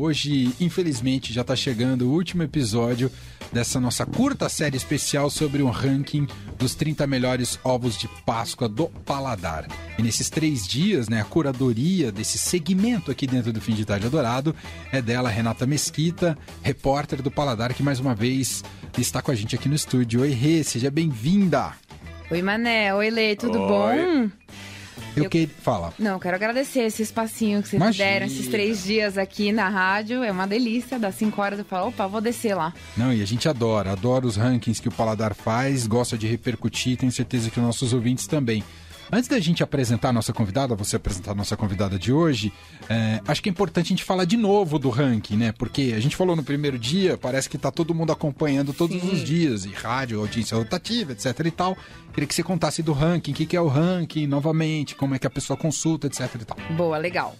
hoje, infelizmente, já está chegando o último episódio dessa nossa curta série especial sobre um ranking dos 30 melhores ovos de Páscoa do paladar. E nesses três dias, né, a curadoria desse segmento aqui dentro do Fim de Tarde Adorado é dela, Renata Mesquita, repórter do Paladar, que mais uma vez está com a gente aqui no estúdio. Oi, Rê, seja bem-vinda! Oi, Mané. Oi, Lê, tudo Oi. bom? Eu, que... Fala. Não, quero agradecer esse espacinho que vocês Imagina. deram esses três dias aqui na rádio. É uma delícia. Das 5 horas eu falo, opa, vou descer lá. Não, e a gente adora, adora os rankings que o Paladar faz, gosta de repercutir, tenho certeza que os nossos ouvintes também. Antes da gente apresentar a nossa convidada, você apresentar a nossa convidada de hoje, é, acho que é importante a gente falar de novo do ranking, né? Porque a gente falou no primeiro dia, parece que tá todo mundo acompanhando todos Sim. os dias, e rádio, audiência rotativa, etc e tal. Queria que você contasse do ranking, o que, que é o ranking, novamente, como é que a pessoa consulta, etc e tal. Boa, legal.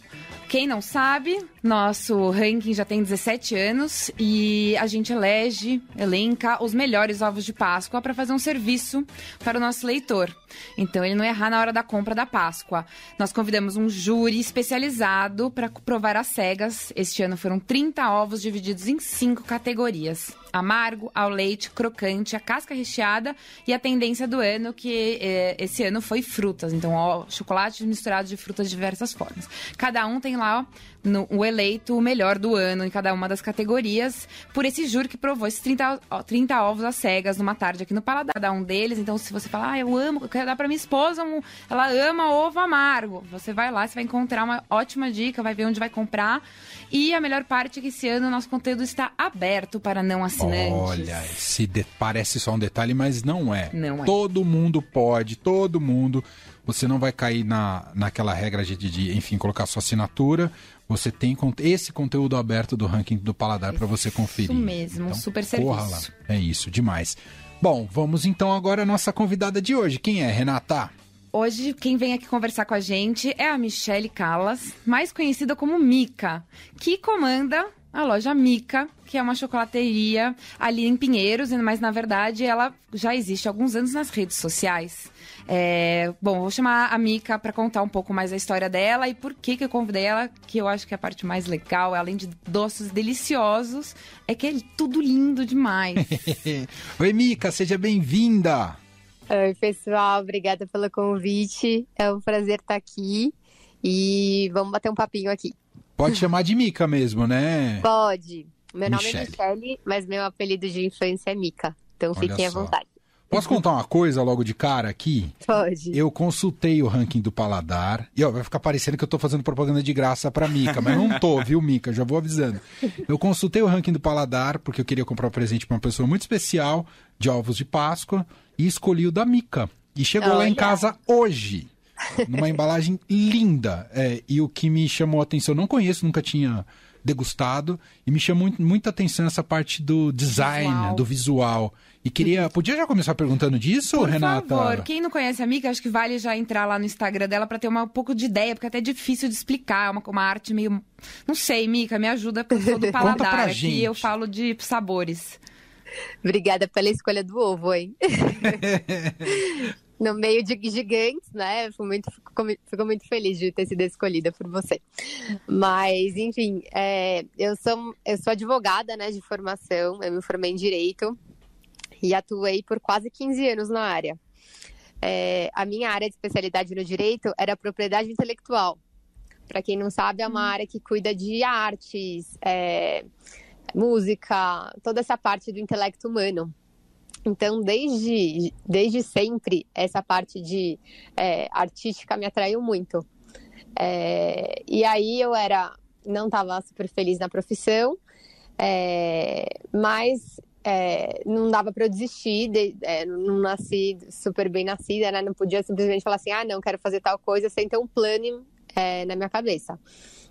Quem não sabe, nosso ranking já tem 17 anos e a gente elege, elenca os melhores ovos de Páscoa para fazer um serviço para o nosso leitor. Então ele não errar na hora da compra da Páscoa. Nós convidamos um júri especializado para provar as cegas. Este ano foram 30 ovos divididos em cinco categorias: amargo, ao leite, crocante, a casca recheada e a tendência do ano que eh, esse ano foi frutas. Então, ó, chocolate misturado de frutas de diversas formas. Cada um tem lá ó, no- o eleito o melhor do ano em cada uma das categorias por esse júri que provou esses 30, ó, 30 ovos às cegas numa tarde aqui no Paladar. Cada um deles. Então, se você falar, ah, eu amo, eu quero dar pra minha esposa, um- ela ama ovo amargo. Você vai lá, você vai encontrar uma ótima dica, vai ver onde vai comprar. E a melhor parte é que esse ano o nosso conteúdo está aberto para não assinantes. Olha, esse de- parece só um detalhe, mas não é. Não é. Todo mundo pode, todo mundo. Você não vai cair na, naquela regra de, de, enfim, colocar sua assinatura. Você tem esse conteúdo aberto do ranking do Paladar para você conferir. Isso mesmo, um super corra serviço. lá. É isso, demais. Bom, vamos então agora à nossa convidada de hoje. Quem é, Renata? Hoje, quem vem aqui conversar com a gente é a Michele Callas, mais conhecida como Mica, que comanda a loja Mica, que é uma chocolateria ali em Pinheiros, mas na verdade ela já existe há alguns anos nas redes sociais. É, bom, vou chamar a Mica para contar um pouco mais a história dela e por que, que eu convidei ela, que eu acho que é a parte mais legal, além de doces deliciosos, é que é tudo lindo demais. Oi, Mica, seja bem-vinda. Oi, pessoal, obrigada pelo convite. É um prazer estar aqui e vamos bater um papinho aqui. Pode chamar de Mica mesmo, né? Pode. Meu nome Michele. é Michele, mas meu apelido de infância é Mica. Então Olha fiquem à só. vontade. Posso contar uma coisa logo de cara aqui? Pode. Eu consultei o ranking do Paladar. E ó, vai ficar parecendo que eu tô fazendo propaganda de graça pra Mica, mas não tô, viu, Mica? Já vou avisando. Eu consultei o ranking do Paladar porque eu queria comprar um presente pra uma pessoa muito especial de ovos de Páscoa e escolhi o da Mica. E chegou lá em Olha. casa hoje. Numa embalagem linda. É, e o que me chamou a atenção, eu não conheço, nunca tinha degustado. E me chamou muito- muita atenção essa parte do design, Visual. do visual. E queria. Podia já começar perguntando disso, Por Renata? favor, quem não conhece a Mica, acho que vale já entrar lá no Instagram dela pra ter uma, um pouco de ideia, porque é até difícil de explicar, é uma, uma arte meio... Não sei, Mica, me ajuda, porque eu sou do pra paladar aqui, gente. eu falo de sabores. Obrigada pela escolha do ovo, hein? no meio de gigantes, né? Fico muito, fico, mu- fico muito feliz de ter sido escolhida por você. Mas, enfim, é, eu, sou, eu sou advogada né, de formação, eu me formei em Direito e atuei por quase 15 anos na área. É, a minha área de especialidade no Direito era propriedade intelectual. Para quem não sabe, é uma área que cuida de artes, é, música, toda essa parte do intelecto humano. Então, desde, desde sempre, essa parte de é, artística me atraiu muito. É, e aí eu era, não estava super feliz na profissão, é, mas é, não dava para eu desistir, de- é, não nasci super bem nascida, né? Não podia simplesmente falar assim, ah, não, quero fazer tal coisa sem ter um plano é, na minha cabeça.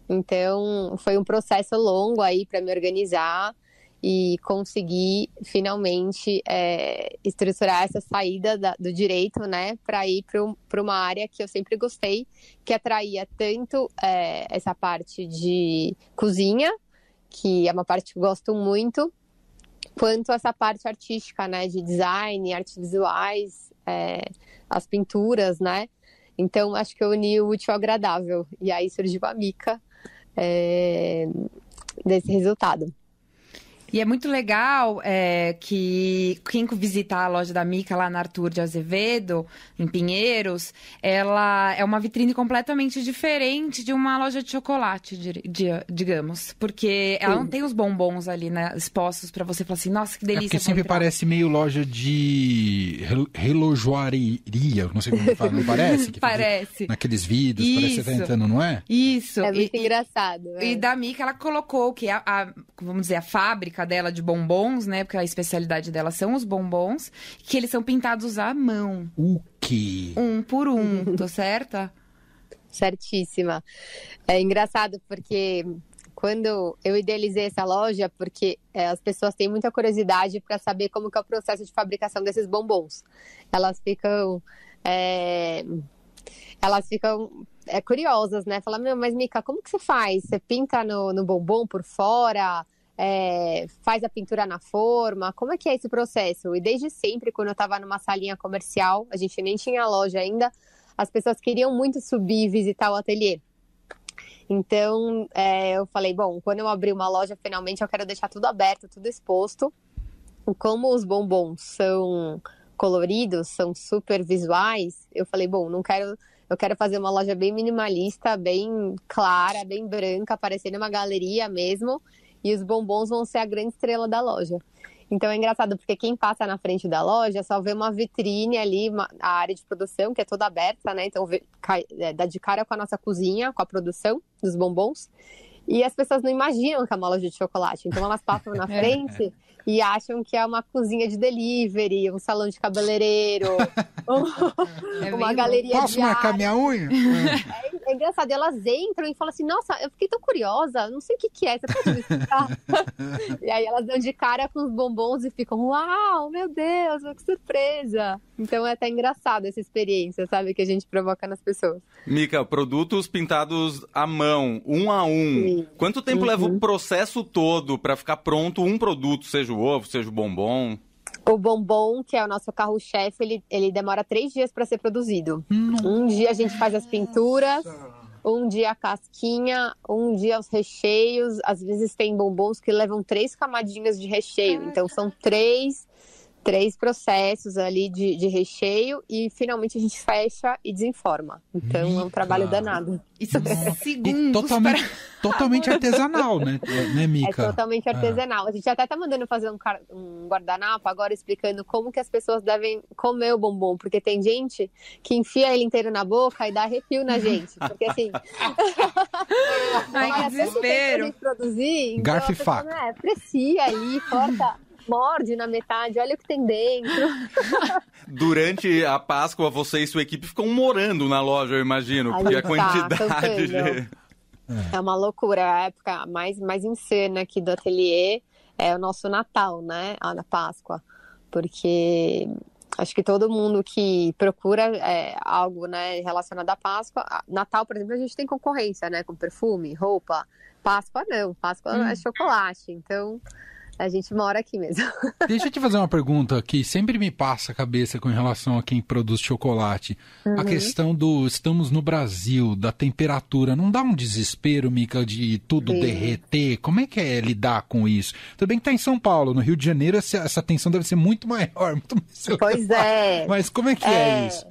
Então, foi um processo longo aí para me organizar e conseguir finalmente é, estruturar essa saída da- do direito, né, para ir para uma área que eu sempre gostei, que atraía tanto é, essa parte de cozinha, que é uma parte que eu gosto muito, quanto essa parte artística, né, de design, artes visuais, é, as pinturas, né. Então, acho que eu uni o útil ao agradável. E aí surgiu a Mica. É, desse resultado. E é muito legal é, que quem visitar a loja da Mica lá na Arthur de Azevedo, em Pinheiros, ela é uma vitrine completamente diferente de uma loja de chocolate, digamos. Porque ela Sim. não tem os bombons ali né, expostos para você falar assim, nossa, que delícia. É porque sempre entrar. parece meio loja de relojoaria, não sei como fala, não parece? Que parece. Naqueles vídeos, Isso. parece que você tá entrando, não é? Isso. É muito e, engraçado. É. E da Mica, ela colocou que a, a, vamos dizer, a fábrica fábrica dela de bombons, né? Porque a especialidade dela são os bombons, que eles são pintados à mão. O quê? Um por um, tô certa? Certíssima. É engraçado porque quando eu idealizei essa loja, porque é, as pessoas têm muita curiosidade para saber como que é o processo de fabricação desses bombons. Elas ficam. É, elas ficam é, curiosas, né? Falam, meu, mas Mica, como que você faz? Você pinta no, no bombom por fora? É, faz a pintura na forma? Como é que é esse processo? E desde sempre, quando eu estava numa salinha comercial, a gente nem tinha loja ainda, as pessoas queriam muito subir e visitar o ateliê. Então, é, eu falei, bom, quando eu abrir uma loja, finalmente eu quero deixar tudo aberto, tudo exposto. Como os bombons são coloridos, são super visuais, eu falei, bom, não quero eu quero fazer uma loja bem minimalista, bem clara, bem branca, parecendo uma galeria mesmo e os bombons vão ser a grande estrela da loja. Então é engraçado porque quem passa na frente da loja só vê uma vitrine ali, uma, a área de produção que é toda aberta, né? Então vê, cai, é, dá de cara com a nossa cozinha, com a produção dos bombons. E as pessoas não imaginam que é uma loja de chocolate. Então elas passam na é. frente e acham que é uma cozinha de delivery, um salão de cabeleireiro, é uma galeria Posso de marcar minha unha? É, é, engraçado, elas entram e falam assim, nossa, eu fiquei tão curiosa, não sei o que que é, você pode me explicar? e aí elas dão de cara com os bombons e ficam, uau, meu Deus, que surpresa! Então é até engraçado essa experiência, sabe, que a gente provoca nas pessoas. Mica, produtos pintados à mão, um a um. Sim. Quanto tempo uhum. leva o processo todo para ficar pronto um produto, seja o ovo, seja o bombom? O bombom, que é o nosso carro-chefe, ele, ele demora três dias para ser produzido. Um dia a gente faz as pinturas, um dia a casquinha, um dia os recheios. Às vezes tem bombons que levam três camadinhas de recheio. Então são três três processos ali de, de recheio e finalmente a gente fecha e desenforma. Então Mica. é um trabalho danado. Isso é segundos. totalmente, para... totalmente artesanal, né, né, Mica? É totalmente é. artesanal. É. A gente até tá mandando fazer um, um guardanapo agora explicando como que as pessoas devem comer o bombom, porque tem gente que enfia ele inteiro na boca e dá arrepio na gente. Porque assim. Ai, que desespero. Produzir, então Garfo e faca. É, aprecia ali, corta morde na metade, olha o que tem dentro. Durante a Páscoa, você e sua equipe ficam morando na loja, eu imagino, porque a tá, quantidade de... É uma loucura, a época mais, mais insana aqui do ateliê é o nosso Natal, né? A Páscoa. Porque acho que todo mundo que procura é, algo né, relacionado à Páscoa, Natal, por exemplo, a gente tem concorrência, né? Com perfume, roupa. Páscoa não, Páscoa hum. é chocolate. Então a gente mora aqui mesmo. Deixa eu te fazer uma pergunta que sempre me passa a cabeça com relação a quem produz chocolate. Uhum. A questão do estamos no Brasil, da temperatura, não dá um desespero, Mica, de tudo Sim. derreter? Como é que é lidar com isso? Tudo bem que tá em São Paulo, no Rio de Janeiro essa, essa tensão deve ser muito maior, muito mais Pois é. Mas como é que é, é isso?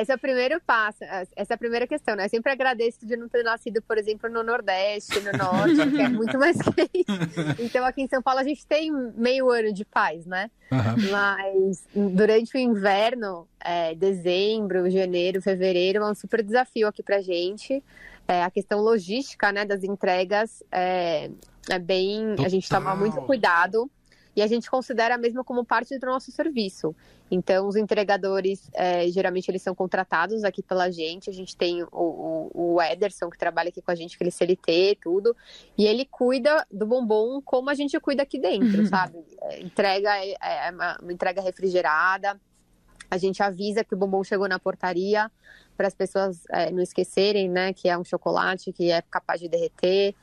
Esse é o primeiro passo, essa é a primeira questão, né? Eu sempre agradeço de não ter nascido, por exemplo, no Nordeste, no Norte, que é muito mais quente. Então, aqui em São Paulo, a gente tem meio ano de paz, né? Uhum. Mas durante o inverno, é, dezembro, janeiro, fevereiro, é um super desafio aqui pra gente. É, a questão logística, né, das entregas é, é bem. Total. A gente toma muito cuidado e a gente considera mesmo como parte do nosso serviço. Então, os entregadores, é, geralmente, eles são contratados aqui pela gente. A gente tem o, o, o, Ederson, que trabalha aqui com a gente, que ele é CLT, tudo. E ele cuida do bombom como a gente cuida aqui dentro, uhum. sabe? É, entrega é, é uma, uma entrega refrigerada. A gente avisa que o bombom chegou na portaria para as pessoas é, não esquecerem, né, que é um chocolate que é capaz de derreter.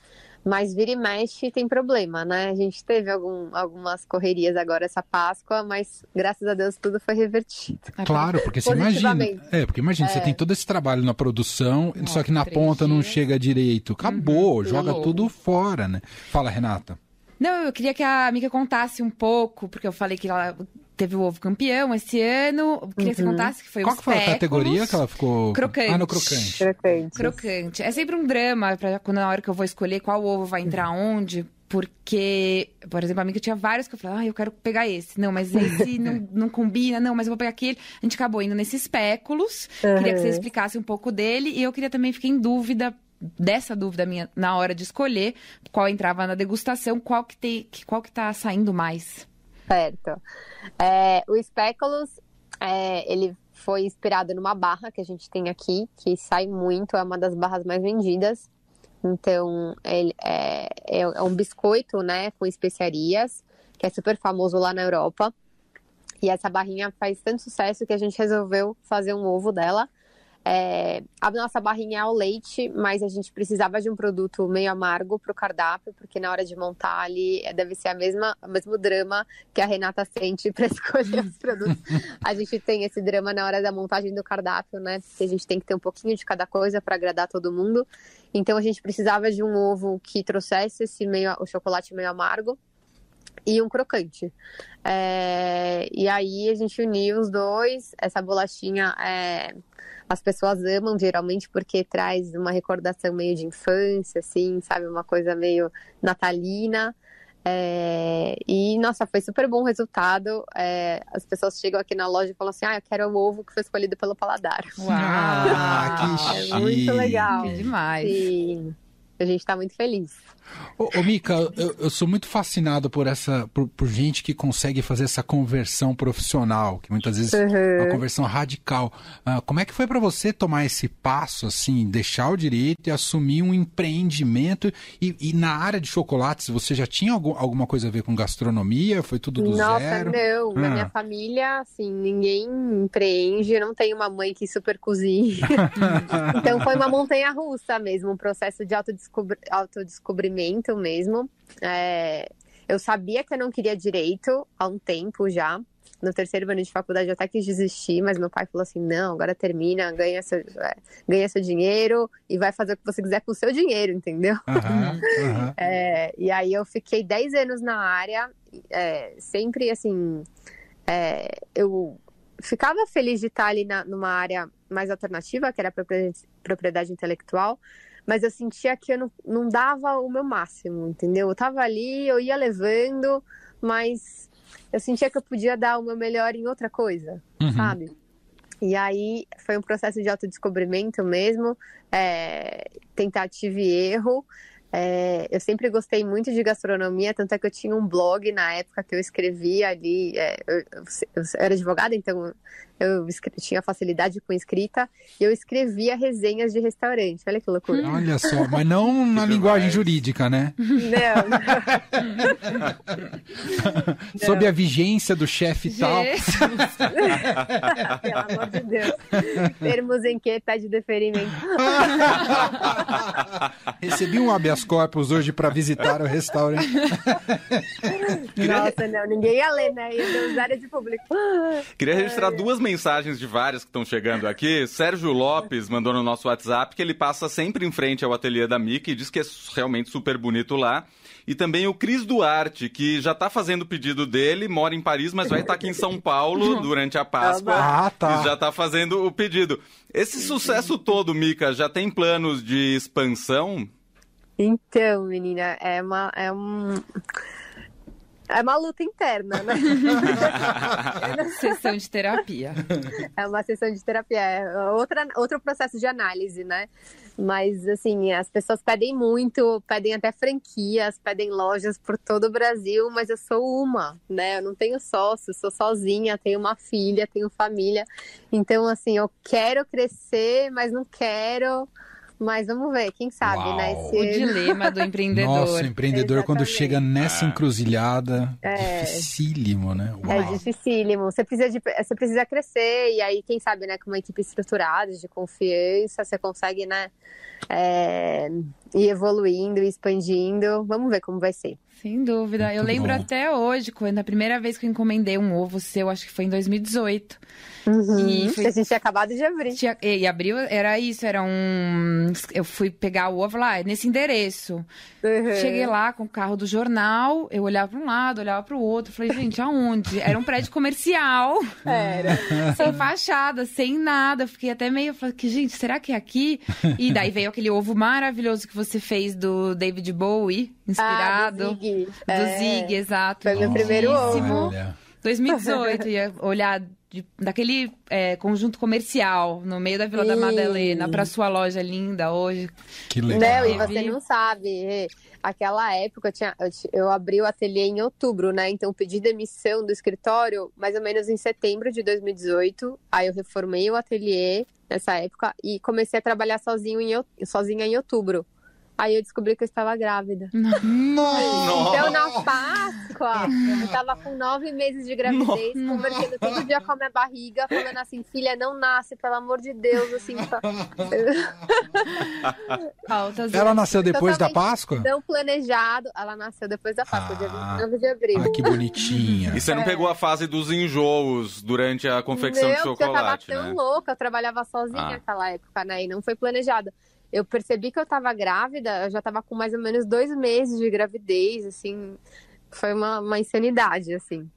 Mas vira e mexe tem problema, né? A gente teve algum, algumas correrias agora essa Páscoa, mas graças a Deus tudo foi revertido. Claro, porque você imagina. É, porque imagina, é. você tem todo esse trabalho na produção, Nossa, só que na ponta dias. não chega direito. Acabou, uhum, joga tudo fora, né? Fala, Renata. Não, eu queria que a Mika contasse um pouco, porque eu falei que ela teve o ovo campeão esse ano. Queria uhum. que você uhum. contasse que foi Qual que foi a categoria que ela ficou? Crocante. Ah, no crocante. Crocante. Crocante. É sempre um drama pra, quando na hora que eu vou escolher qual ovo vai entrar onde. Porque, por exemplo, a amiga tinha vários que eu falei, ah, eu quero pegar esse. Não, mas esse não, não combina, não, mas eu vou pegar aquele. A gente acabou indo nesses espéculos. Uhum. Queria que você explicasse um pouco dele. E eu queria também ficar em dúvida dessa dúvida minha na hora de escolher qual entrava na degustação, qual que, tem, qual que tá saindo mais. Certo. É, o Speculoos, é, ele foi inspirado numa barra que a gente tem aqui, que sai muito, é uma das barras mais vendidas. Então, ele é, é, é um biscoito, né, com especiarias, que é super famoso lá na Europa. E essa barrinha faz tanto sucesso que a gente resolveu fazer um ovo dela. É, a nossa barrinha é ao leite, mas a gente precisava de um produto meio amargo para o cardápio, porque na hora de montar ali é, deve ser a mesma, o mesmo drama que a Renata sente para escolher os produtos. a gente tem esse drama na hora da montagem do cardápio, né? Porque a gente tem que ter um pouquinho de cada coisa para agradar todo mundo. Então a gente precisava de um ovo que trouxesse esse meio, o chocolate meio amargo e um crocante. É, e aí a gente uniu os dois. Essa bolachinha é, as pessoas amam geralmente porque traz uma recordação meio de infância, assim, sabe? Uma coisa meio natalina. É, e, nossa, foi super bom o resultado. É, as pessoas chegam aqui na loja e falam assim: ah, eu quero o ovo que foi escolhido pelo paladar. Uau, ah, que É muito legal. Que demais. Sim. A gente está muito feliz. Ô, ô Mika, eu, eu, sou muito fascinado por essa, por, por, gente que consegue fazer essa conversão profissional, que muitas vezes uhum. é uma conversão radical. Uh, como é que foi para você tomar esse passo, assim, deixar o direito e assumir um empreendimento? E, e na área de chocolates, você já tinha algum, alguma coisa a ver com gastronomia? Foi tudo do Nossa, zero? não. Na minha ah. família, assim, ninguém empreende. Eu não tenho uma mãe que super cozinha. então foi uma montanha russa mesmo, um processo de autodescobrimento mesmo. É, eu sabia que eu não queria direito há um tempo já. No terceiro ano de faculdade eu até quis desistir, mas meu pai falou assim: não, agora termina, ganha seu, é, ganha seu dinheiro e vai fazer o que você quiser com o seu dinheiro, entendeu? Uhum, uhum. É, e aí eu fiquei 10 anos na área, é, sempre assim. É, eu ficava feliz de estar ali na, numa área mais alternativa, que era a propriedade, propriedade intelectual, mas eu sentia que eu não, não dava o meu máximo, entendeu? Eu tava ali, eu ia levando, mas eu sentia que eu podia dar o meu melhor em outra coisa, uhum. sabe? E aí foi um processo de autodescobrimento mesmo, é, tentativa e erro. É, eu sempre gostei muito de gastronomia, tanto é que eu tinha um blog na época que eu escrevia ali. É, eu, eu, eu, era advogada, então eu tinha facilidade com escrita e eu escrevia resenhas de restaurante. Olha que loucura. Olha só, mas não na linguagem jurídica, né? Não. não. Sob a vigência do chefe tal. Pelo amor de Deus. Termos em que tá de deferimento. Recebi um habeas corpus hoje para visitar o restaurante. Nossa, não, ninguém ia ler, né? Ia usar de público. Queria registrar duas mensagens mensagens de várias que estão chegando aqui. Sérgio Lopes mandou no nosso WhatsApp que ele passa sempre em frente ao ateliê da Mickey e diz que é realmente super bonito lá. E também o Cris Duarte, que já está fazendo o pedido dele, mora em Paris, mas vai estar tá aqui em São Paulo durante a Páscoa. Ah, tá. E já está fazendo o pedido. Esse sucesso todo, Mica, já tem planos de expansão? Então, menina, é uma. É um é uma luta interna, né? sessão de terapia. É uma sessão de terapia, é outra, outro processo de análise, né? Mas, assim, as pessoas pedem muito, pedem até franquias, pedem lojas por todo o Brasil, mas eu sou uma, né? Eu não tenho sócio, sou sozinha, tenho uma filha, tenho família. Então, assim, eu quero crescer, mas não quero Mas vamos ver, quem sabe, Uau. né? O dilema do empreendedor. Nossa, o empreendedor quando Exatamente. chega nessa encruzilhada, É. dificílimo, né? É Uau. dificílimo. Você precisa, de, você precisa crescer, e aí, quem sabe, né, com uma equipe estruturada, de confiança, você consegue, né, é, ir evoluindo, expandindo. Vamos ver como vai ser. Sem dúvida. Muito eu lembro bom. até hoje, quando a primeira vez que eu encomendei um ovo seu, acho que foi em 2018. Uhum. E foi- Que a gente tinha acabado de abrir. Tinha- E abriu, era isso, era um. Eu fui pegar o ovo lá, nesse endereço. Uhum. Cheguei lá com o carro do jornal, eu olhava para um lado, olhava para o outro. Falei, gente, aonde? Era um prédio comercial, Era. sem fachada, sem nada. Eu Fiquei até meio. Falei, que, gente, será que é aqui? E daí veio aquele ovo maravilhoso que você fez do David Bowie, inspirado. Ah, do Zig. do É. Zig, exato. Foi meu primeiro ovo. Lindíssimo. Olha, 2018, ia olhar de- daquele é, conjunto comercial no meio da Vila da Sim. Madalena para sua loja linda hoje. que Não, legal. e você não sabe. Aquela época eu, tinha, eu, abri o ateliê em outubro, né? Então pedi demissão do escritório mais ou menos em setembro de 2018. Aí eu reformei o ateliê nessa época e comecei a trabalhar sozinho em, sozinha em outubro. Aí eu descobri que eu estava grávida. Nossa! Então, na Páscoa, eu tava com nove meses de gravidez, conversando todo dia com a minha barriga, falando assim, filha, não nasce, pelo amor de Deus, assim, tá- Altas Ela nasceu depois da Páscoa? não planejado. Ela nasceu depois da Páscoa, dia Ah. 29 de abril. Ah, que bonitinha. E você não pegou a fase dos enjoos durante a confecção Não, de porque eu tava chocolate, tão né? louca, eu trabalhava sozinha Ah. naquela época, né? E não foi planejado. Eu percebi que eu tava grávida, eu já tava com mais ou menos dois meses de gravidez, assim. Foi uma, uma insanidade, assim.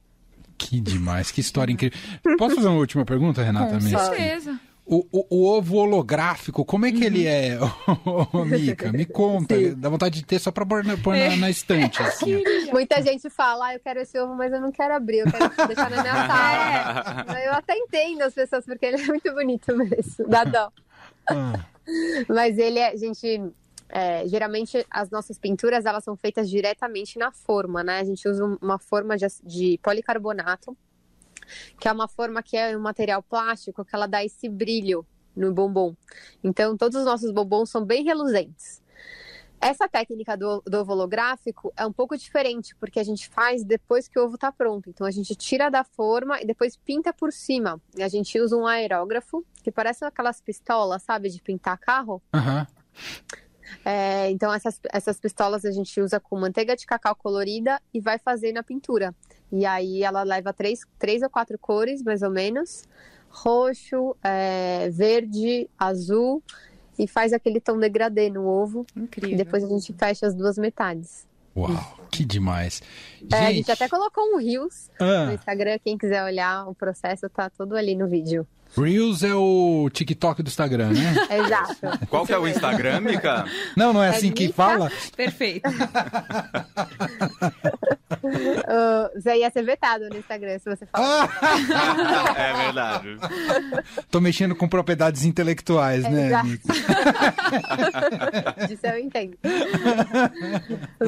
Que demais, que história incrível. Posso fazer uma última pergunta, Renata? Com mesmo? certeza. O, o- o ovo holográfico, como é que ele é, ô, Mica? Me conta. Sim. Dá vontade de ter só pra pôr na, pôr na, na estante, assim. Muita gente fala, ah, eu quero esse ovo, mas eu não quero abrir, eu quero deixar na minha sala. Eu até entendo as pessoas, porque ele é muito bonito mesmo, dá dó. Ah, Mas ele é, gente, é, geralmente as nossas pinturas elas são feitas diretamente na forma, né? A gente usa um- uma forma de, de policarbonato, que é uma forma que é um material plástico que ela dá esse brilho no bombom. Então todos os nossos bombons são bem reluzentes. Essa técnica do, do ovo holográfico é um pouco diferente, porque a gente faz depois que o ovo está pronto. Então a gente tira da forma e depois pinta por cima. E a gente usa um aerógrafo, que parece aquelas pistolas, sabe, de pintar carro. Aham. É, então essas, essas pistolas a gente usa com manteiga de cacau colorida e vai fazer na pintura. E aí ela leva três, três ou quatro cores, mais ou menos. Roxo, é, verde, azul. E faz aquele tom degradê no ovo. E Incrível. depois a gente fecha as duas metades. Uau, que demais. É, a gente até colocou um Reels no ah, Instagram. Quem quiser olhar o processo, tá todo ali no vídeo. Reels é o TikTok do Instagram, né? Exato. Qual que é o Instagram, Mica? Não, não é É assim que Mica? fala? Perfeito. Uh, você ia ser vetado no Instagram se você falar. Ah, é verdade. tô mexendo com propriedades intelectuais, né? Exato. Mica? Disso eu entendo.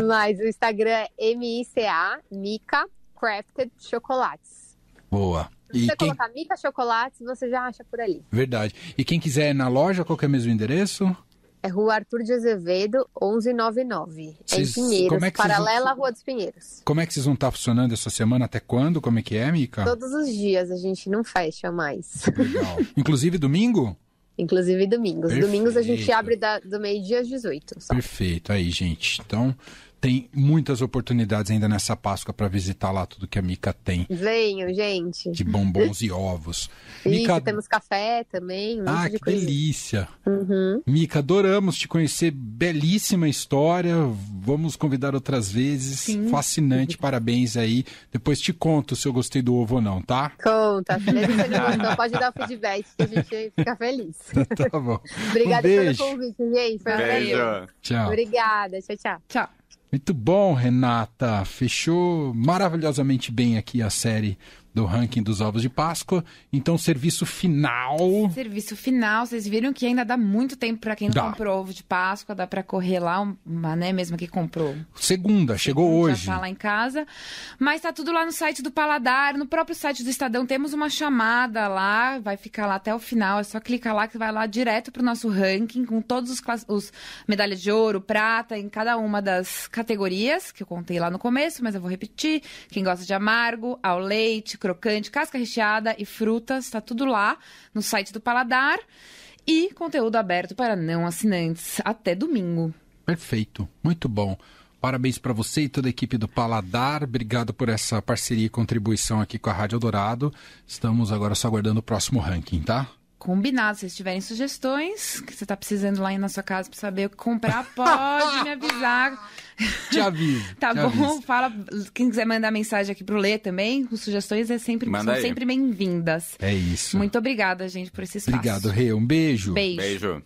Mas o Instagram é M-I-C-A, Mica Crafted Chocolates. Boa. Se você quem... colocar Mica Chocolates, você já acha por ali. Verdade. E quem quiser ir na loja, qual que é o mesmo endereço? É Rua Arthur de Azevedo, 1199. Vocês- é em Pinheiros, é paralela à Rua dos Pinheiros. Como é que vocês vão estar funcionando essa semana? Até quando? Como é que é, Mica? Todos os dias, a gente não fecha mais. Legal. Inclusive domingo? Inclusive domingos. Perfeito. Domingos a gente abre da- do meio-dia às 18. Só. Perfeito. Aí, gente. Então, tem muitas oportunidades ainda nessa Páscoa para visitar lá tudo que a Mica tem Venham, gente. de bombons e ovos. Isso, Mica, temos café também, ah, que coisa. delícia. Uhum. Mica, adoramos te conhecer. Belíssima história. Vamos convidar outras vezes. Sim. Fascinante. Parabéns aí. Depois te conto se eu gostei do ovo ou não, tá? Conta, se você não gostou, pode dar o feedback que a gente fica feliz. tá bom. Obrigada Um pelo convite, gente. Foi um. Beijo. Tchau. Obrigada, tchau, tchau. Tchau. Muito bom, Renata. Fechou maravilhosamente bem aqui a série do ranking dos ovos de Páscoa. Então, serviço final. Serviço final, vocês viram que ainda dá muito tempo para quem não Dá. comprou ovo de Páscoa, dá para correr lá, uma, né, mesmo que comprou. Segunda, chegou Já hoje. tá lá em casa. Mas tá tudo lá no site do Paladar, no próprio site do Estadão temos uma chamada lá, vai ficar lá até o final, é só clicar lá que vai lá direto pro nosso ranking com todos os, os medalhas de ouro, prata em cada uma das categorias que eu contei lá no começo, mas eu vou repetir. Quem gosta de amargo, ao leite, crocante, casca recheada e frutas, tá tudo lá no site do Paladar. E conteúdo aberto para não assinantes até domingo. Perfeito, muito bom. Parabéns para você e toda a equipe do Paladar. Obrigado por essa parceria e contribuição aqui com a Rádio Eldorado. Estamos agora só aguardando o próximo ranking, tá? Combinado, se vocês tiverem sugestões que você tá precisando lá na sua casa para saber o que comprar, pode me avisar. Te aviso. Tá te bom? aviso. Fala, quem quiser mandar mensagem aqui pro Lê também, com sugestões é sempre, Manda são aí. sempre bem-vindas. É isso. Muito obrigada, gente, por esse espaço. Obrigado, Rê. Um beijo. Beijo. Beijo.